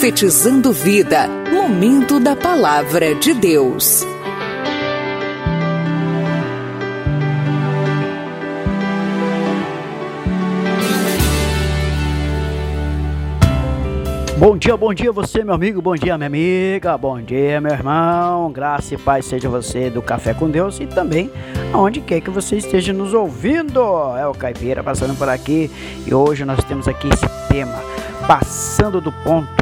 Profetizando Vida. Momento da Palavra de Deus. Bom dia, bom dia você, meu amigo, bom dia, minha amiga, bom dia, meu irmão. Graça e paz seja você do Café com Deus e também aonde quer que você esteja nos ouvindo. É o Caipira passando por aqui e hoje nós temos aqui esse tema, passando do ponto.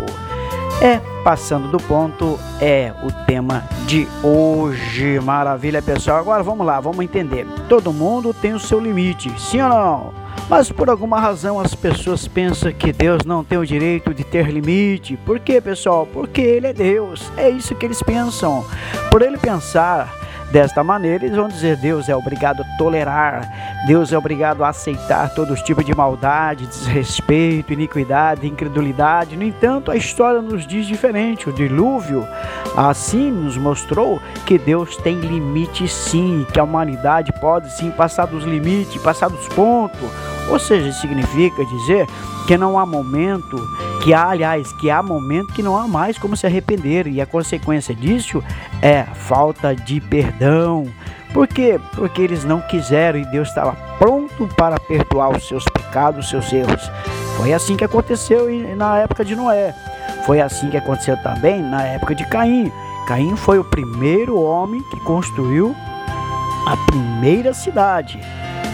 É, passando do ponto é o tema de hoje. Maravilha, pessoal. Agora vamos lá, vamos entender. Todo mundo tem o seu limite, sim ou não? Mas por alguma razão as pessoas pensam que Deus não tem o direito de ter limite. Por quê, pessoal? Porque Ele é Deus. É isso que eles pensam. Por ele pensar Desta maneira, eles vão dizer: Deus é obrigado a tolerar, Deus é obrigado a aceitar todos os tipos de maldade, desrespeito, iniquidade, incredulidade. No entanto, a história nos diz diferente. O dilúvio, assim, nos mostrou que Deus tem limites, sim, que a humanidade pode sim passar dos limites, passar dos pontos. Ou seja, significa dizer que não há momento, que há, aliás, que há momento que não há mais como se arrepender, e a consequência disso é falta de perdão. Por quê? Porque eles não quiseram e Deus estava pronto para perdoar os seus pecados, os seus erros. Foi assim que aconteceu na época de Noé. Foi assim que aconteceu também na época de Caim. Caim foi o primeiro homem que construiu a primeira cidade.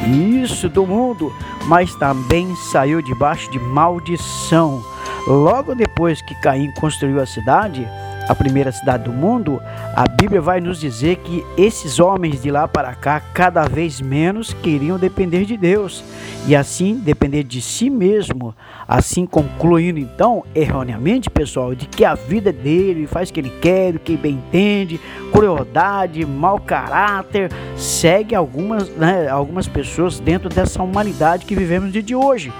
Isso do mundo mas também saiu debaixo de maldição. Logo depois que Caim construiu a cidade, a primeira cidade do mundo, a Bíblia vai nos dizer que esses homens de lá para cá cada vez menos queriam depender de Deus e assim depender de si mesmo. Assim concluindo então, erroneamente, pessoal, de que a vida dele faz o que ele quer, o que bem entende, crueldade, mau caráter, segue algumas, né, algumas pessoas dentro dessa humanidade que vivemos dia de hoje.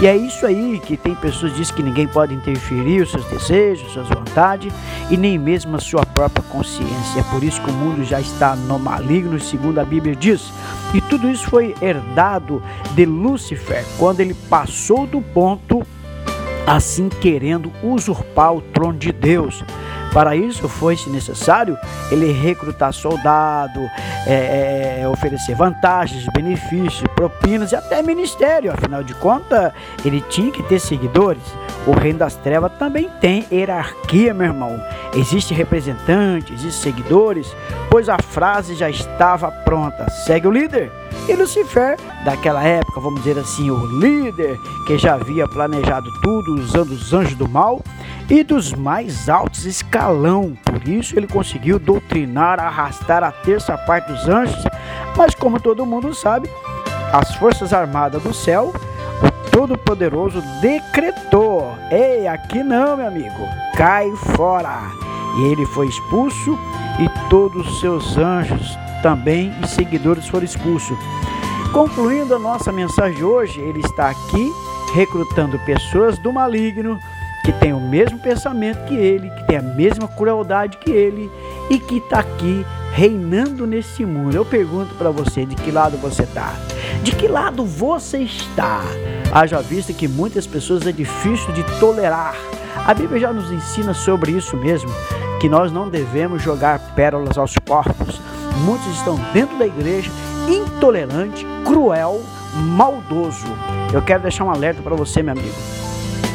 E é isso aí que tem pessoas que dizem que ninguém pode interferir os seus desejos, suas vontades e nem mesmo a sua própria consciência. É por isso que o mundo já está no maligno, segundo a Bíblia diz. E tudo isso foi herdado de Lúcifer quando ele passou do ponto assim querendo usurpar o trono de Deus. Para isso, foi-se necessário ele recrutar soldado, é, é, oferecer vantagens, benefícios, propinas e até ministério. Afinal de contas, ele tinha que ter seguidores. O reino das trevas também tem hierarquia, meu irmão. Existe representante, existe seguidores, pois a frase já estava pronta. Segue o líder. E Lucifer, daquela época, vamos dizer assim, o líder que já havia planejado tudo usando os anjos do mal, e dos mais altos escalão. Por isso ele conseguiu doutrinar, arrastar a terça parte dos anjos. Mas como todo mundo sabe, as forças armadas do céu, Todo-Poderoso decretou: "Ei, aqui não, meu amigo. Cai fora." E ele foi expulso e todos os seus anjos também e seguidores foram expulsos. Concluindo a nossa mensagem de hoje, ele está aqui recrutando pessoas do maligno que tem o mesmo pensamento que ele, que tem a mesma crueldade que ele e que está aqui reinando nesse mundo. Eu pergunto para você, de que lado você está? De que lado você está? Haja vista que muitas pessoas é difícil de tolerar. A Bíblia já nos ensina sobre isso mesmo, que nós não devemos jogar pérolas aos corpos. Muitos estão dentro da igreja intolerante, cruel, maldoso. Eu quero deixar um alerta para você, meu amigo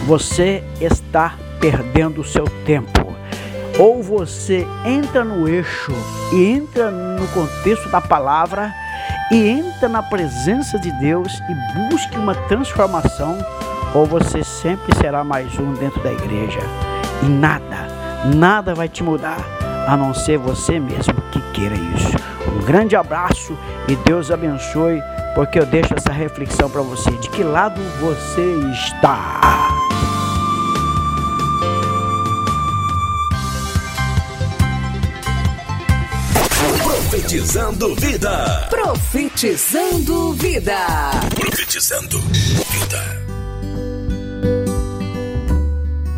você está perdendo o seu tempo. Ou você entra no eixo e entra no contexto da palavra e entra na presença de Deus e busque uma transformação, ou você sempre será mais um dentro da igreja. E nada, nada vai te mudar, a não ser você mesmo que queira isso. Um grande abraço e Deus abençoe, porque eu deixo essa reflexão para você. De que lado você está? Profetizando vida. Profetizando vida. Profetizando vida.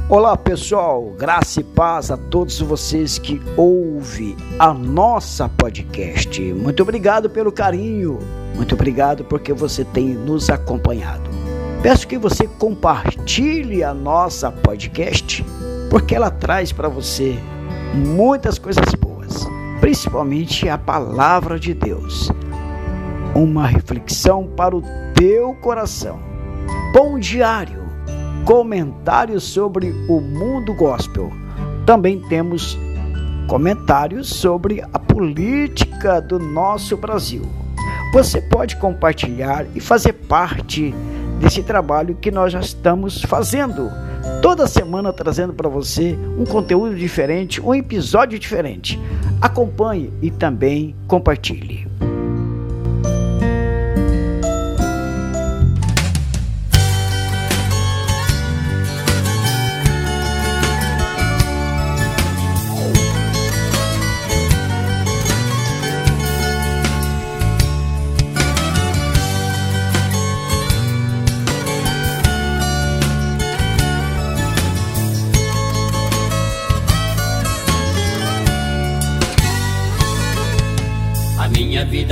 Olá pessoal, graça e paz a todos vocês que ouvem a nossa podcast. Muito obrigado pelo carinho, muito obrigado porque você tem nos acompanhado. Peço que você compartilhe a nossa podcast porque ela traz para você muitas coisas principalmente a palavra de Deus. Uma reflexão para o teu coração. Pão diário, comentários sobre o mundo gospel. Também temos comentários sobre a política do nosso Brasil. Você pode compartilhar e fazer parte desse trabalho que nós já estamos fazendo. Toda semana trazendo para você um conteúdo diferente, um episódio diferente. Acompanhe e também compartilhe.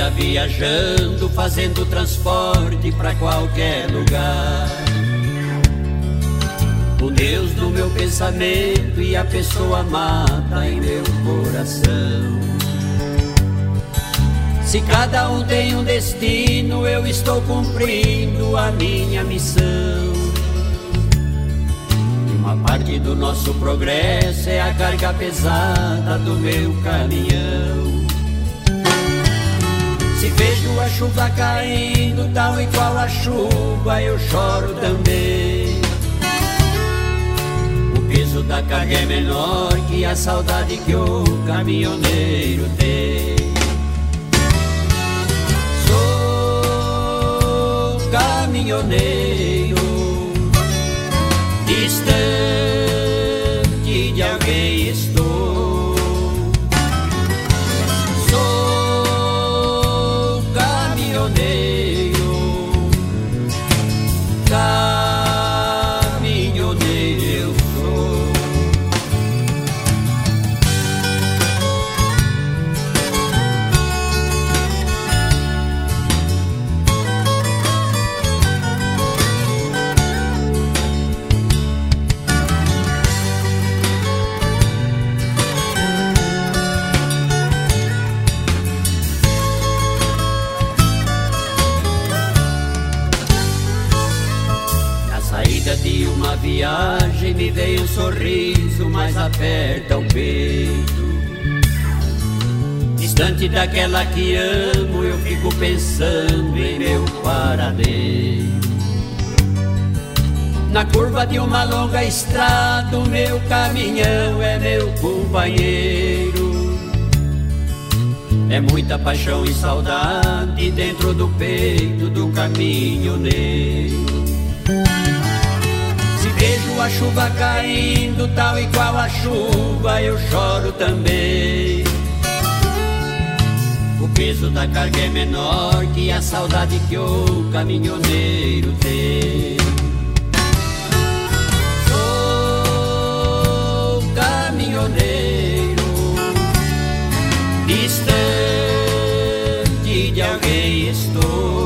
Vida viajando, fazendo transporte para qualquer lugar. O Deus do meu pensamento e a pessoa amada em meu coração. Se cada um tem um destino, eu estou cumprindo a minha missão. Uma parte do nosso progresso é a carga pesada do meu caminhão. Se vejo a chuva caindo, tal e qual a chuva, eu choro também. O peso da carga é menor que a saudade que o caminhoneiro tem. Sou caminhoneiro, pioneiro. Viagem me veio um sorriso, mas aperta o peito. Distante daquela que amo, eu fico pensando em meu paradeiro. Na curva de uma longa estrada, o meu caminhão é meu companheiro. É muita paixão e saudade dentro do peito do caminho negro. Vejo a chuva caindo, tal e qual a chuva, eu choro também. O peso da carga é menor que a saudade que o caminhoneiro tem. Sou caminhoneiro, distante de alguém estou.